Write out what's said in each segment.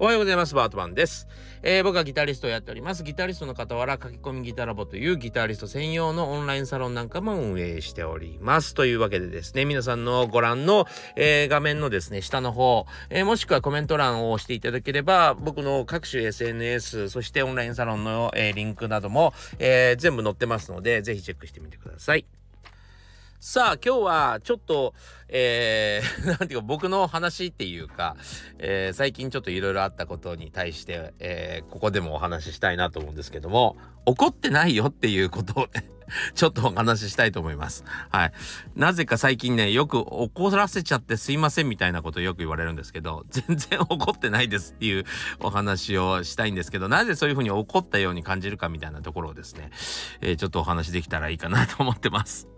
おはようございます。バートマンです。えー、僕はギタリストをやっております。ギタリストの傍ら、書き込みギタラボというギタリスト専用のオンラインサロンなんかも運営しております。というわけでですね、皆さんのご覧の、えー、画面のですね、下の方、えー、もしくはコメント欄を押していただければ、僕の各種 SNS、そしてオンラインサロンの、えリンクなども、え全部載ってますので、ぜひチェックしてみてください。さあ今日はちょっと、えー、ていうか僕の話っていうか、えー、最近ちょっといろいろあったことに対して、えー、ここでもお話ししたいなと思うんですけども、怒ってないよっていうことを、ちょっとお話ししたいと思います。はい。なぜか最近ね、よく怒らせちゃってすいませんみたいなことをよく言われるんですけど、全然怒ってないですっていうお話をしたいんですけど、なぜそういうふうに怒ったように感じるかみたいなところをですね、えちょっとお話できたらいいかなと思ってます。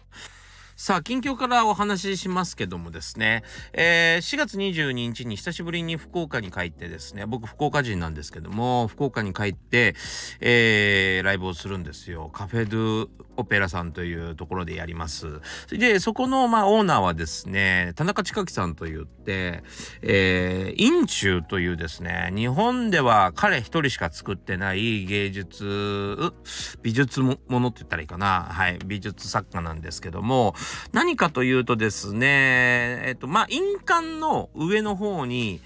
さあ、近況からお話ししますけどもですね、えー、4月22日に久しぶりに福岡に帰ってですね、僕福岡人なんですけども、福岡に帰って、えー、ライブをするんですよ。カフェドゥオペラさんというところでやります。で、そこの、まあ、オーナーはですね、田中千佳さんと言って、えー、インチューというですね、日本では彼一人しか作ってない芸術、美術ものって言ったらいいかな。はい、美術作家なんですけども、何かというとですね、えっと、まあ、印鑑の上の方に、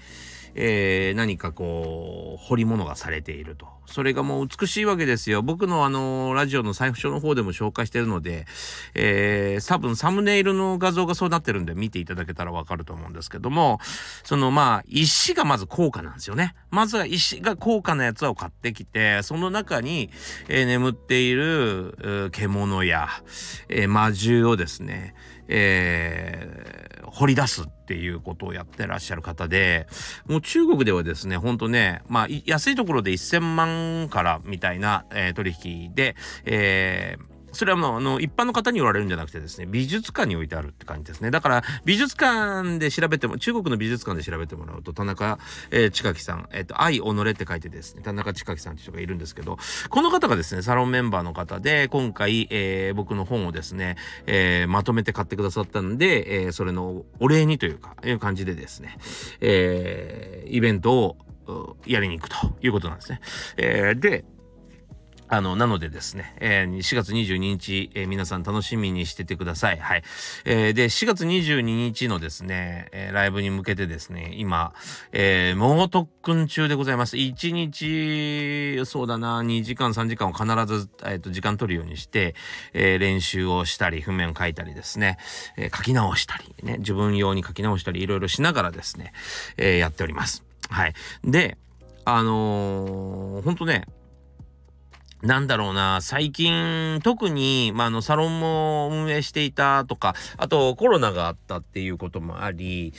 えー、何かこう、彫り物がされていると。それがもう美しいわけですよ。僕のあの、ラジオの財布書の方でも紹介してるので、えー、多分サムネイルの画像がそうなってるんで見ていただけたらわかると思うんですけども、そのまあ、石がまず高価なんですよね。まずは石が高価なやつを買ってきて、その中に、えー、眠っている、獣や、えー、魔獣をですね、えー、掘り出すっていうことをやってらっしゃる方で、もう中国ではですね、ほんとね、まあ、安いところで1000万からみたいな、えー、取引で、えーそれはもうあの一般の方に売られるんじゃなくてですね美術館に置いてあるって感じですね。だから美術館で調べても中国の美術館で調べてもらうと田中、えー、近木さんえっ、ー、と愛己って書いてですね田中近木さんっていう人がいるんですけどこの方がですねサロンメンバーの方で今回、えー、僕の本をですね、えー、まとめて買ってくださったんで、えー、それのお礼にというかいう感じでですね、えー、イベントをやりに行くということなんですね。えー、であの、なのでですね、えー、4月22日、えー、皆さん楽しみにしててください。はい。えー、で、4月22日のですね、えー、ライブに向けてですね、今、えー、猛特訓中でございます。1日、そうだな、2時間、3時間を必ず、えっ、と、時間取るようにして、えー、練習をしたり、譜面を書いたりですね、えー、書き直したり、ね、自分用に書き直したり、いろいろしながらですね、えー、やっております。はい。で、あのー、ほんとね、なんだろうな、最近、特に、まあ、あの、サロンも運営していたとか、あと、コロナがあったっていうこともあり、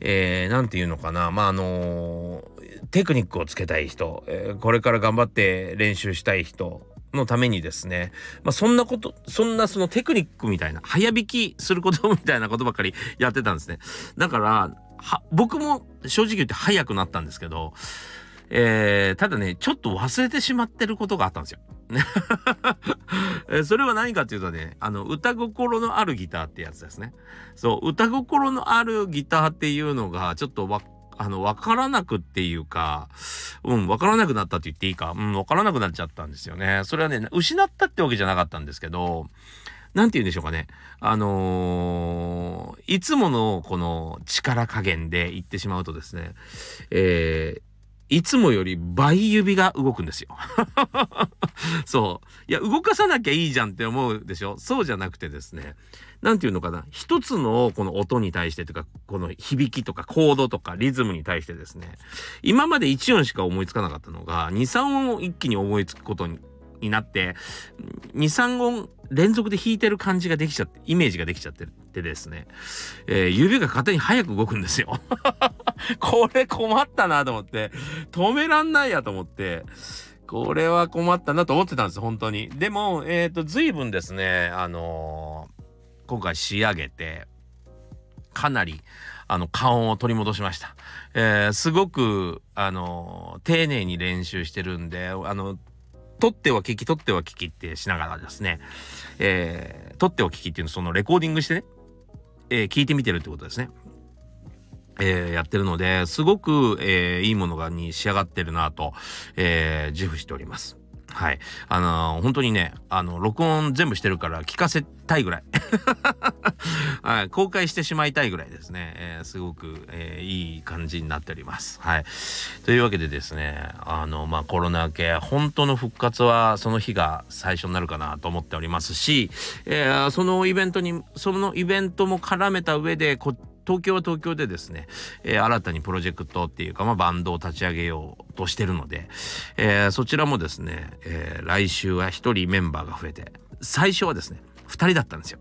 えー、なんていうのかな、まあ、あのテクニックをつけたい人、えー、これから頑張って練習したい人、のためにですね、まあ、そんなこと、そんなそのテクニックみたいな、早弾きすることみたいなことばっかりやってたんですね。だから、僕も正直言って早くなったんですけど、えー、ただね、ちょっと忘れてしまってることがあったんですよ。それは何かっていうとね、あの、歌心のあるギターってやつですね。そう、歌心のあるギターっていうのが、ちょっとわ、あの、わからなくっていうか、うん、わからなくなったって言っていいか、うん、わからなくなっちゃったんですよね。それはね、失ったってわけじゃなかったんですけど、なんて言うんでしょうかね。あのー、いつものこの力加減で言ってしまうとですね、えー、いつもより倍指が動くんですよ。そう。いや、動かさなきゃいいじゃんって思うでしょ？そうじゃなくてですね。なんていうのかな？一つのこの音に対してとか、この響きとかコードとかリズムに対してですね。今まで1音しか思いつかなかったのが、2、3音を一気に思いつくことにになって、2、3音連続で弾いてる感じができちゃって、イメージができちゃってるってですね、えー、指が勝手に早く動くんですよ。これ困ったなと思って、止めらんないやと思って、これは困ったなと思ってたんです、本当に。でも、えっ、ー、と、随分ですね、あのー、今回仕上げて、かなりあの顔を取り戻しました。えー、すごくあの丁寧に練習してるんであの取っては聞き取っては聞きってしながらですね、えー、取っては聞きっていうのそのレコーディングしてね、えー、聞いてみてるってことですね。えー、やってるのですごく、えー、いいものがに仕上がってるなと、えー、自負しております。はい。あのー、本当にね、あの、録音全部してるから聞かせたいぐらい。はい。公開してしまいたいぐらいですね。えー、すごく、えー、いい感じになっております。はい。というわけでですね、あの、まあ、コロナ明け、本当の復活はその日が最初になるかなと思っておりますし、えー、そのイベントに、そのイベントも絡めた上で、こ東京は東京でですね、えー、新たにプロジェクトっていうか、まあ、バンドを立ち上げようとしてるので、えー、そちらもですね、えー、来週は1人メンバーが増えて最初はですね2人だったんですよ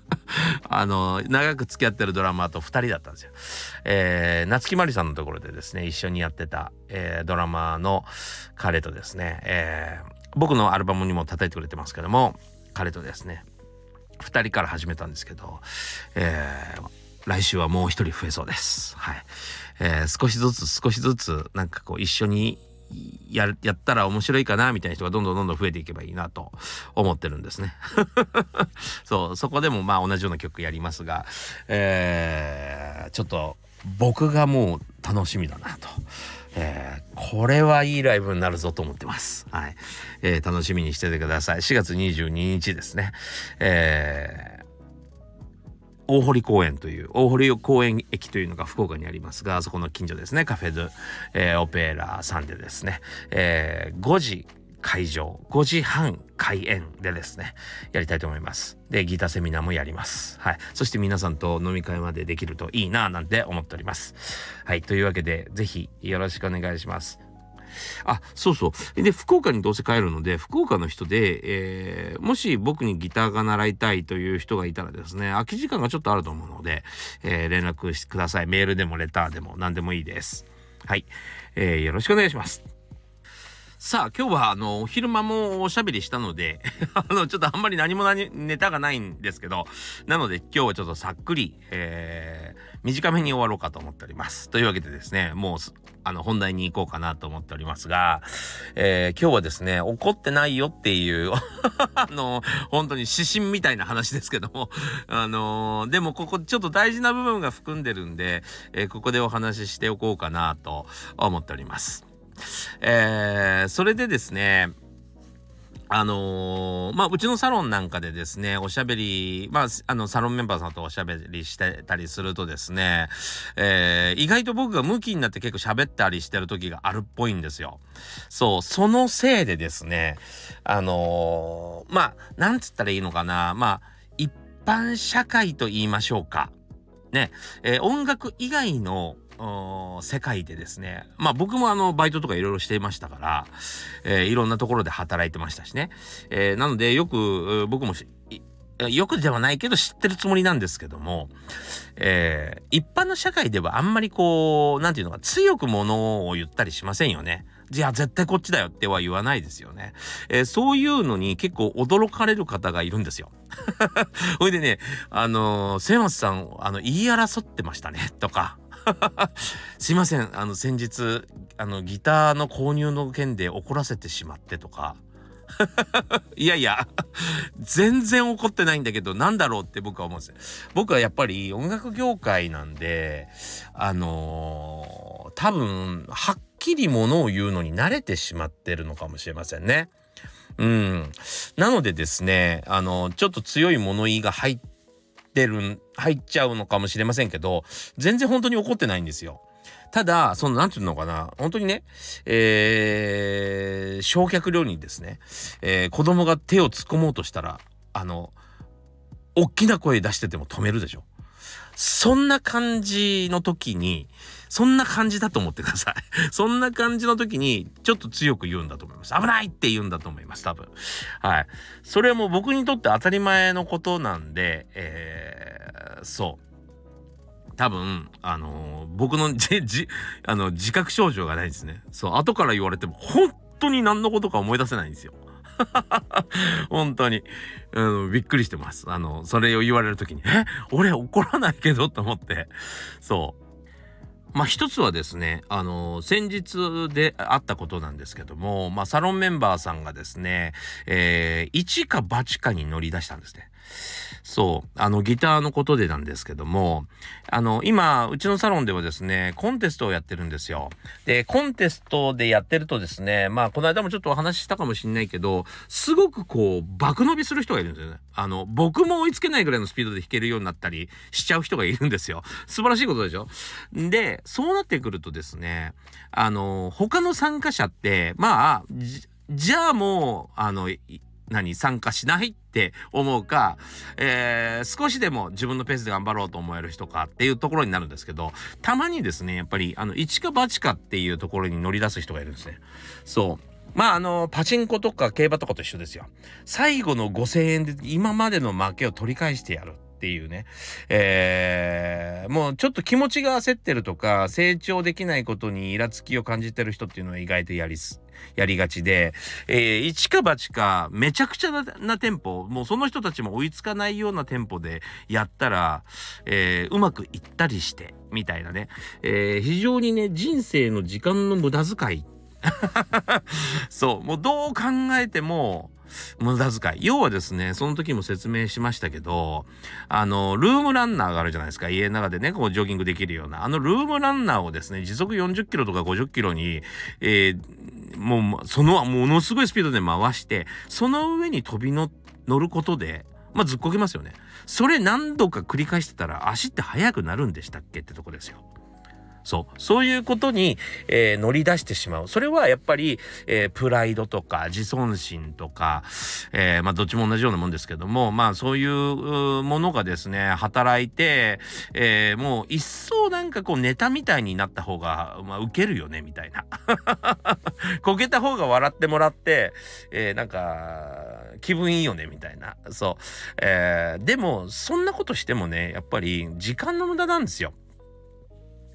あの長く付き合ってるドラマーと2人だったんですよ。えー、夏木マリさんのところでですね一緒にやってた、えー、ドラマの彼とですね、えー、僕のアルバムにも叩いてくれてますけども彼とですね2人から始めたんですけど、えー、来週はもう一人増えそうです。はい。えー、少しずつ少しずつなんかこう一緒にややったら面白いかなみたいな人がどんどんどんどん増えていけばいいなと思ってるんですね。そうそこでもまあ同じような曲やりますが、えー、ちょっと僕がもう楽しみだなと。えー、これはいいライブになるぞと思ってます。はい。えー、楽しみにしててください。4月22日ですね。えー大堀公園という大堀公園駅というのが福岡にありますがそこの近所ですね。カフェド、えー、オペラさんでですね、えー、5時会場5時半開演でですねやりたいと思います。でギターセミナーもやります。はい。そして皆さんと飲み会までできるといいななんて思っております。はい。というわけで是非よろしくお願いします。あ、そうそう。で、福岡にどうせ帰るので、福岡の人で、えー、もし僕にギターが習いたいという人がいたらですね、空き時間がちょっとあると思うので、えー、連絡してください。メールでもレターでも何でもいいです。はい。えー、よろしくお願いします。さあ今日はあのお昼間もおしゃべりしたので あのちょっとあんまり何も何ネタがないんですけどなので今日はちょっとさっくり、えー、短めに終わろうかと思っております。というわけでですねもうあの本題に行こうかなと思っておりますが、えー、今日はですね怒ってないよっていう あの本当に指針みたいな話ですけどもあのでもここちょっと大事な部分が含んでるんで、えー、ここでお話ししておこうかなと思っております。えー、それでですねあのー、まあ、うちのサロンなんかでですね、おしゃべり、まあ、あの、サロンメンバーさんとおしゃべりしてたりするとですね、えー、意外と僕がムキになって結構喋ったりしてる時があるっぽいんですよ。そう、そのせいでですね、あのー、まあ、なんつったらいいのかな、まあ、一般社会と言いましょうか。ね、え、音楽以外の世界でですねまあ僕もあのバイトとかいろいろしていましたから、えー、いろんなところで働いてましたしね、えー、なのでよく僕もよくではないけど知ってるつもりなんですけども、えー、一般の社会ではあんまりこう何て言うのか強くものを言ったりしませんよね。いや絶対こっちだよっては言わないですよね。えー、そういうのに結構驚かれる方がいるんですよ。ほいでねあのー、末松さんあの言い争ってましたねとか。すいませんあの先日あのギターの購入の件で怒らせてしまってとか いやいや全然怒ってないんだけどなんだろうって僕は思うんです僕はやっぱり音楽業界なんであのー、多分はっきりものを言うのに慣れてしまってるのかもしれませんね。うん。なのでですね、あの、ちょっと強い物言いが入っってる入っちゃうのかもしれませんけど全然本当に怒ってないんですよ。ただその何て言うのかな本当にね、えー、焼却料にですね、えー、子供が手を突っ込もうとしたらあの大きな声出してても止めるでしょ。そんな感じの時にそんな感じだと思ってください。そんな感じの時にちょっと強く言うんだと思います。危ないって言うんだと思います、多分。はい。それはもう僕にとって当たり前のことなんで、えー、そう。多分、あのー、僕の じ、じ、あの、自覚症状がないですね。そう、後から言われても、本当に何のことか思い出せないんですよ。本当に、うん、びっくりしてます。あの、それを言われる時に、え？俺怒らないけどと思って。そう。まあ一つはですね、あの、先日であったことなんですけども、まあサロンメンバーさんがですね、えー、一か八かに乗り出したんですね。そう。あの、ギターのことでなんですけども、あの、今、うちのサロンではですね、コンテストをやってるんですよ。で、コンテストでやってるとですね、まあ、この間もちょっとお話ししたかもしんないけど、すごくこう、爆伸びする人がいるんですよね。あの、僕も追いつけないぐらいのスピードで弾けるようになったりしちゃう人がいるんですよ。素晴らしいことでしょ？で、そうなってくるとですね、あの、他の参加者って、まあ、じゃあもう、あの、何参加しないって思うか、えー、少しでも自分のペースで頑張ろうと思える人かっていうところになるんですけどたまにですねやっぱりあの一か八かっていうところに乗り出す人がいるんですね。そうまああのパチンコとか競馬とかと一緒ですよ。最後の5,000円で今までの負けを取り返してやるっていうね、えー、もうちょっと気持ちが焦ってるとか成長できないことにイラつきを感じてる人っていうのは意外とやりすやりがちで、えー、一か八かめちゃくちゃなな店舗もうその人たちも追いつかないような店舗でやったら、えー、うまくいったりしてみたいなね、えー、非常にね人生の時間の無駄遣い。そうもうどう考えても無駄遣い。要はですね、その時も説明しましたけど、あの、ルームランナーがあるじゃないですか。家の中でね、こうジョギングできるような。あのルームランナーをですね、時速40キロとか50キロに、えー、もう、その、ものすごいスピードで回して、その上に飛び乗ることで、まあ、ずっこけますよね。それ何度か繰り返してたら足って速くなるんでしたっけってとこですよ。そう。そういうことに、えー、乗り出してしまう。それはやっぱり、えー、プライドとか自尊心とか、えー、まあどっちも同じようなもんですけども、まあそういうものがですね、働いて、え、もう一層なんかこうネタみたいになった方が、まあウケるよね、みたいな。こけた方が笑ってもらって、え、なんか、気分いいよね、みたいな。そう。えー、でも、そんなことしてもね、やっぱり時間の無駄なんですよ。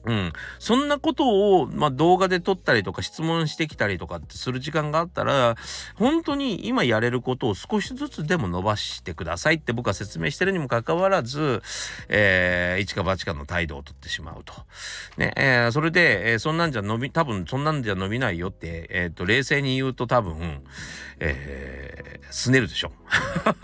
うん。そんなことを、まあ、動画で撮ったりとか質問してきたりとかってする時間があったら、本当に今やれることを少しずつでも伸ばしてくださいって僕は説明してるにもかかわらず、えー、一か八かの態度をとってしまうと。ね、えー、それで、えー、そんなんじゃ伸び、多分そんなんじゃ伸びないよって、えっ、ー、と、冷静に言うと多分、えー、すねるでしょ。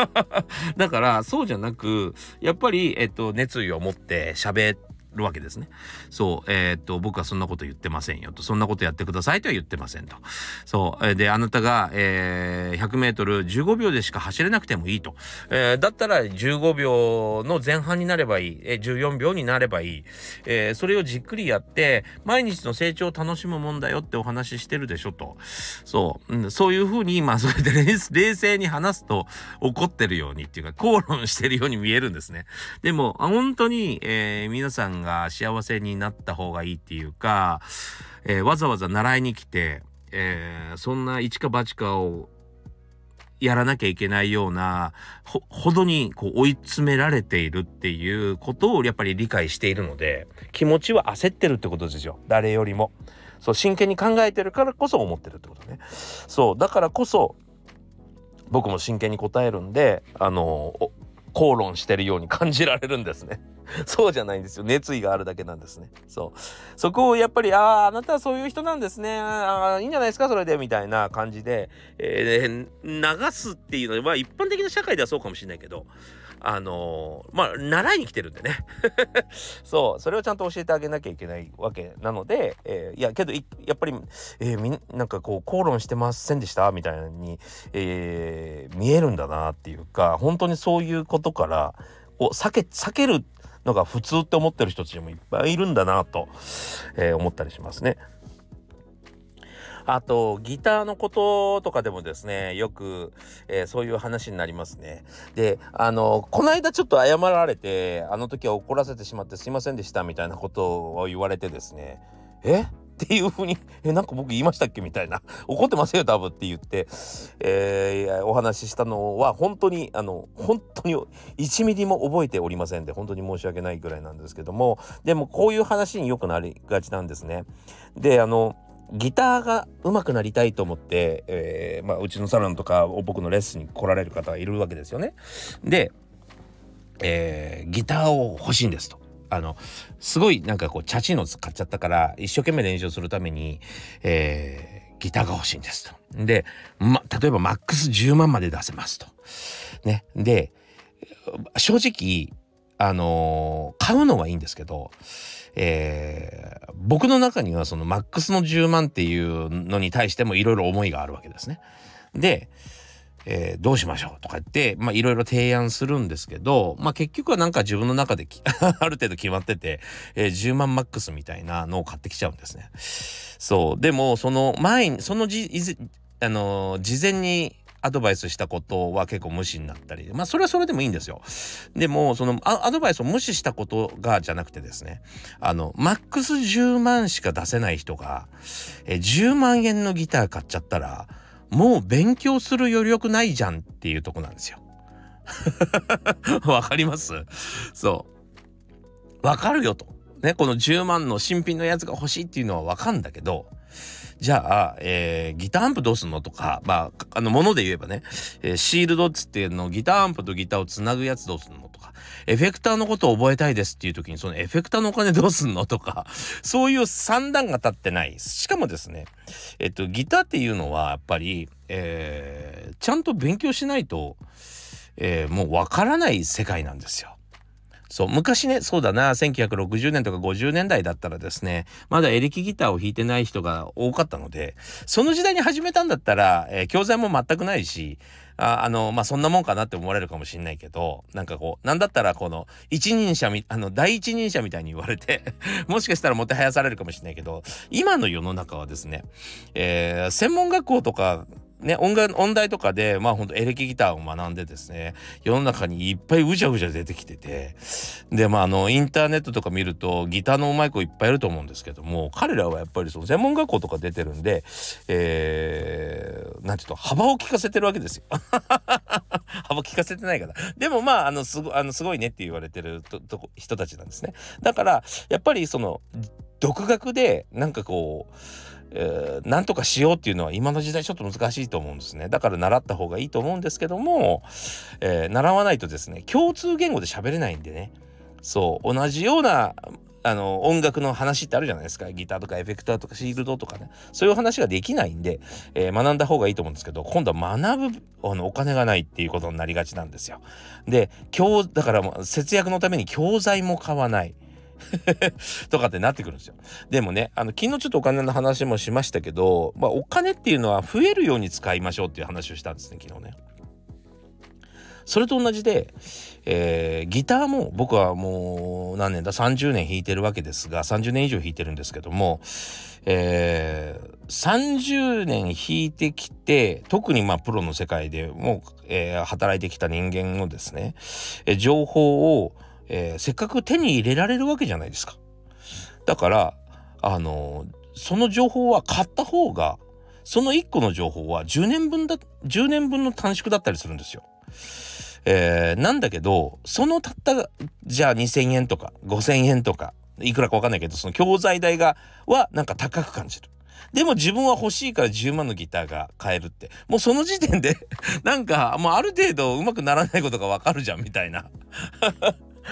だから、そうじゃなく、やっぱり、えっ、と、熱意を持って喋って、るわけですね。そう、えー、っと、僕はそんなこと言ってませんよと。そんなことやってくださいとは言ってませんと。そう、で、あなたが、えー、100メートル15秒でしか走れなくてもいいと。えー、だったら15秒の前半になればいい。えー、14秒になればいい。えー、それをじっくりやって、毎日の成長を楽しむもんだよってお話ししてるでしょと。そう、うん、そういうふうに、まあ、それで冷静に話すと怒ってるようにっていうか、口論してるように見えるんですね。でも、本当に、えー、皆さんがが幸せになった方がいいっていうか、えー、わざわざ習いに来て、えー、そんな一か八かをやらなきゃいけないようなほほどにこう追い詰められているっていうことをやっぱり理解しているので気持ちは焦ってるってことですよ誰よりも。そう真剣に考えてるからこそ思ってるってことね。そうだからこそ僕も真剣に答えるんであの口論してるように感じられるんですね。そうじゃないんですよ。熱意があるだけなんですね。そう。そこをやっぱり、ああ、あなたはそういう人なんですね。ああ、いいんじゃないですか、それで、みたいな感じで、えー、流すっていうのは、一般的な社会ではそうかもしれないけど、あのー、まあ、習いに来てるんでね。そう、それをちゃんと教えてあげなきゃいけないわけなので、えー、いや、けど、やっぱり、えー、みん、なんかこう、口論してませんでしたみたいに、えー、見えるんだなっていうか、本当にそういうことから、こう、避け、避けるのが普通って思ってる人たちもいっぱいいるんだなと、えー、思ったりしますね。あと、ギターのこととかでもですね、よく、えー、そういう話になりますね。で、あの、この間ちょっと謝られて、あの時は怒らせてしまってすいませんでしたみたいなことを言われてですね、え？っていうふうに、え、なんか僕言いましたっけみたいな。怒ってますよ、多分って言って、えー、お話ししたのは、本当に、あの、本当に1ミリも覚えておりませんで、本当に申し訳ないぐらいなんですけども、でもこういう話によくなりがちなんですね。で、あの、ギターが上手くなりたいと思って、えー、まあ、うちのサロンとか僕のレッスンに来られる方がいるわけですよね。で、えー、ギターを欲しいんですと。あのすごいなんかこうチャチの買っちゃったから一生懸命練習するために、えー、ギターが欲しいんですと。で、ま、例えばマックス10万まで出せますと。ね。で正直あのー、買うのはいいんですけど、えー、僕の中にはそのマックスの10万っていうのに対してもいろいろ思いがあるわけですね。で、えー、どうしましょうとか言ってまあいろいろ提案するんですけど、まあ、結局はなんか自分の中で ある程度決まってて、えー、10万マックスみたいなのを買ってきちゃうんですね。そうでもその前にそのじあの、事前にアドバイスしたことは結構無視になったりまあそれはそれでもいいんですよ。でもそのアドバイスを無視したことがじゃなくてですねあのマックス10万しか出せない人がえ10万円のギター買っちゃったらもう勉強する余力ないじゃんっていうとこなんですよ。わかります？そう。わかるよと。ね、この10万の新品のやつが欲しいっていうのはわかんだけどじゃあ、えー、ギターアンプどうすんのとか、まあ、あの、もので言えばね、えー、シールドっつってのギターアンプとギターをつなぐやつどうすんのとか、エフェクターのことを覚えたいですっていう時に、そのエフェクターのお金どうすんのとか、そういう算段が立ってない。しかもですね、えっと、ギターっていうのは、やっぱり、えー、ちゃんと勉強しないと、えー、もうわからない世界なんですよ。そう昔ねそうだな1960年とか50年代だったらですねまだエレキギターを弾いてない人が多かったのでその時代に始めたんだったら、えー、教材も全くないしああのまあそんなもんかなって思われるかもしんないけどなんかこうなんだったらこの一人者あの第一人者みたいに言われて もしかしたらもてはやされるかもしれないけど今の世の中はですね、えー、専門学校とかね、音楽、音大とかで、まあ本当エレキギターを学んでですね、世の中にいっぱいうじゃうじゃ出てきてて、で、まああの、インターネットとか見ると、ギターのうまい子いっぱいいると思うんですけども、彼らはやっぱりその専門学校とか出てるんで、えー、なんていうと、幅を利かせてるわけですよ。幅利かせてないから。でもまあ、あの、すごあのすごいねって言われてるとと人たちなんですね。だから、やっぱりその、独学で、なんかこう、えー、とかしようっていうのは今の時代ちょっと難しいと思うんですね。だから習った方がいいと思うんですけども、えー、習わないとですね、共通言語で喋れないんでね。そう、同じようなあの音楽の話ってあるじゃないですかギターとかエフェクターとかシールドとかねそういう話ができないんで、えー、学んだ方がいいと思うんですけど今度は学ぶあのお金がないっていうことになりがちなんですよ。で教だから節約のために教材も買わない。とかってなってくるんですよ。でもね、あの、昨日ちょっとお金の話もしましたけど、まあ、お金っていうのは増えるように使いましょうっていう話をしたんですね、昨日ね。それと同じで、えー、ギターも僕はもう何年だ？30年弾いてるわけですが30年以上弾いてるんですけども、えー、30年弾いてきて特にまあプロの世界でもう、えー、働いてきた人間のですね、え情報をえー、せっかく手に入れられるわけじゃないですか。だからあのその情報は買った方がその1個の情報は10年分だ10年分の短縮だったりするんですよ。えー、なんだけどそのたったじゃあ2,000円とか5,000円とかいくらか分かんないけどその教材代がはなんか高く感じる。でも自分は欲しいから10万のギターが買えるってもうその時点でなんかもうある程度うまくならないことがわかるじゃんみたいな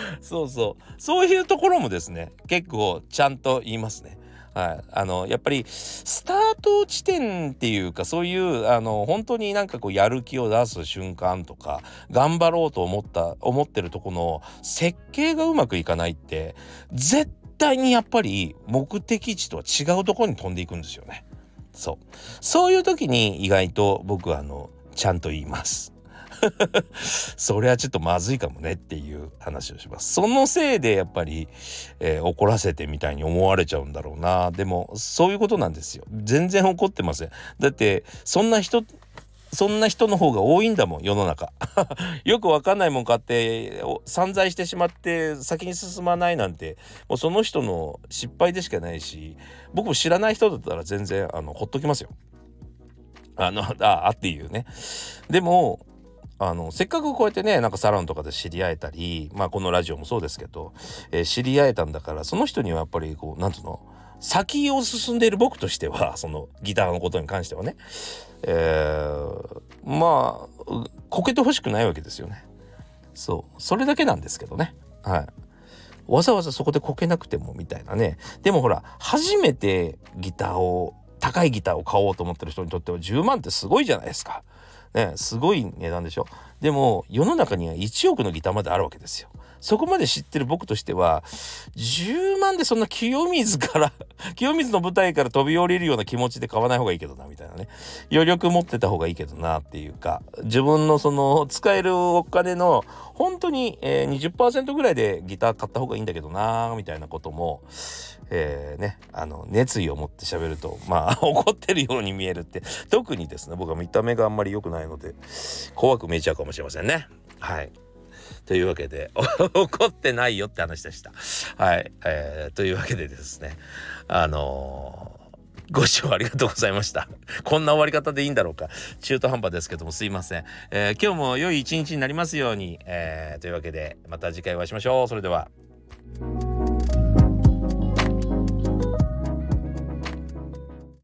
そうそうそういうところもですね結構ちゃんと言いますね。はい、あのやっぱりスタート地点っていうかそういうあの本当になんかこうやる気を出す瞬間とか頑張ろうと思った思ってるとこの設計がうまくいかないって絶対にやっぱり目的地とは違うところに飛んでいくんですよね。そうそういう時に意外と僕はあのちゃんと言います。それはちょっとまずいかもねっていう話をします。そのせいでやっぱり、えー、怒らせてみたいに思われちゃうんだろうな。でもそういうことなんですよ。全然怒ってません。だってそんな人そんな人の方が多いんだもん世の中 よくわかんないもん買って散財してしまって先に進まないなんてもうその人の失敗でしかないし僕も知らない人だったら全然あのほっときますよ。あのああっていうね。でもあのせっかくこうやってねなんかサロンとかで知り合えたりまあこのラジオもそうですけど、えー、知り合えたんだからその人にはやっぱりこうなんつうの先を進んでいる僕としては そのギターのことに関してはね、えー、まあこけてほしくないわけですよね。そうそれだけなんですけどね。はい。わざわざそこでこけなくてもみたいなね。でもほら初めてギターを高いギターを買おうと思ってる人にとっては10万ってすごいじゃないですか。ね、すごい値段でしょ。でも世の中には1億のギターまであるわけですよ。そこまで知ってる僕としては10万でそんな清水から 清水の舞台から飛び降りるような気持ちで買わない方がいいけどなみたいなね余力持ってた方がいいけどなっていうか自分のその使えるお金の本当に、え、20%ぐらいでギター買った方がいいんだけどなみたいなことも、えー、ねあの熱意を持って喋るとまあ 怒ってるように見えるって特にですね僕は見た目があんまり良くないので怖く見えちゃうかもしれませんねはい。というわけで 怒ってないよって話でした。はい、えー、というわけでですねあのーご視聴ありがとうございました。こんな終わり方でいいんだろうか。中途半端ですけどもすいません。えー、今日も良い一日になりますように。えー、というわけでまた次回お会いしましょう。それでは。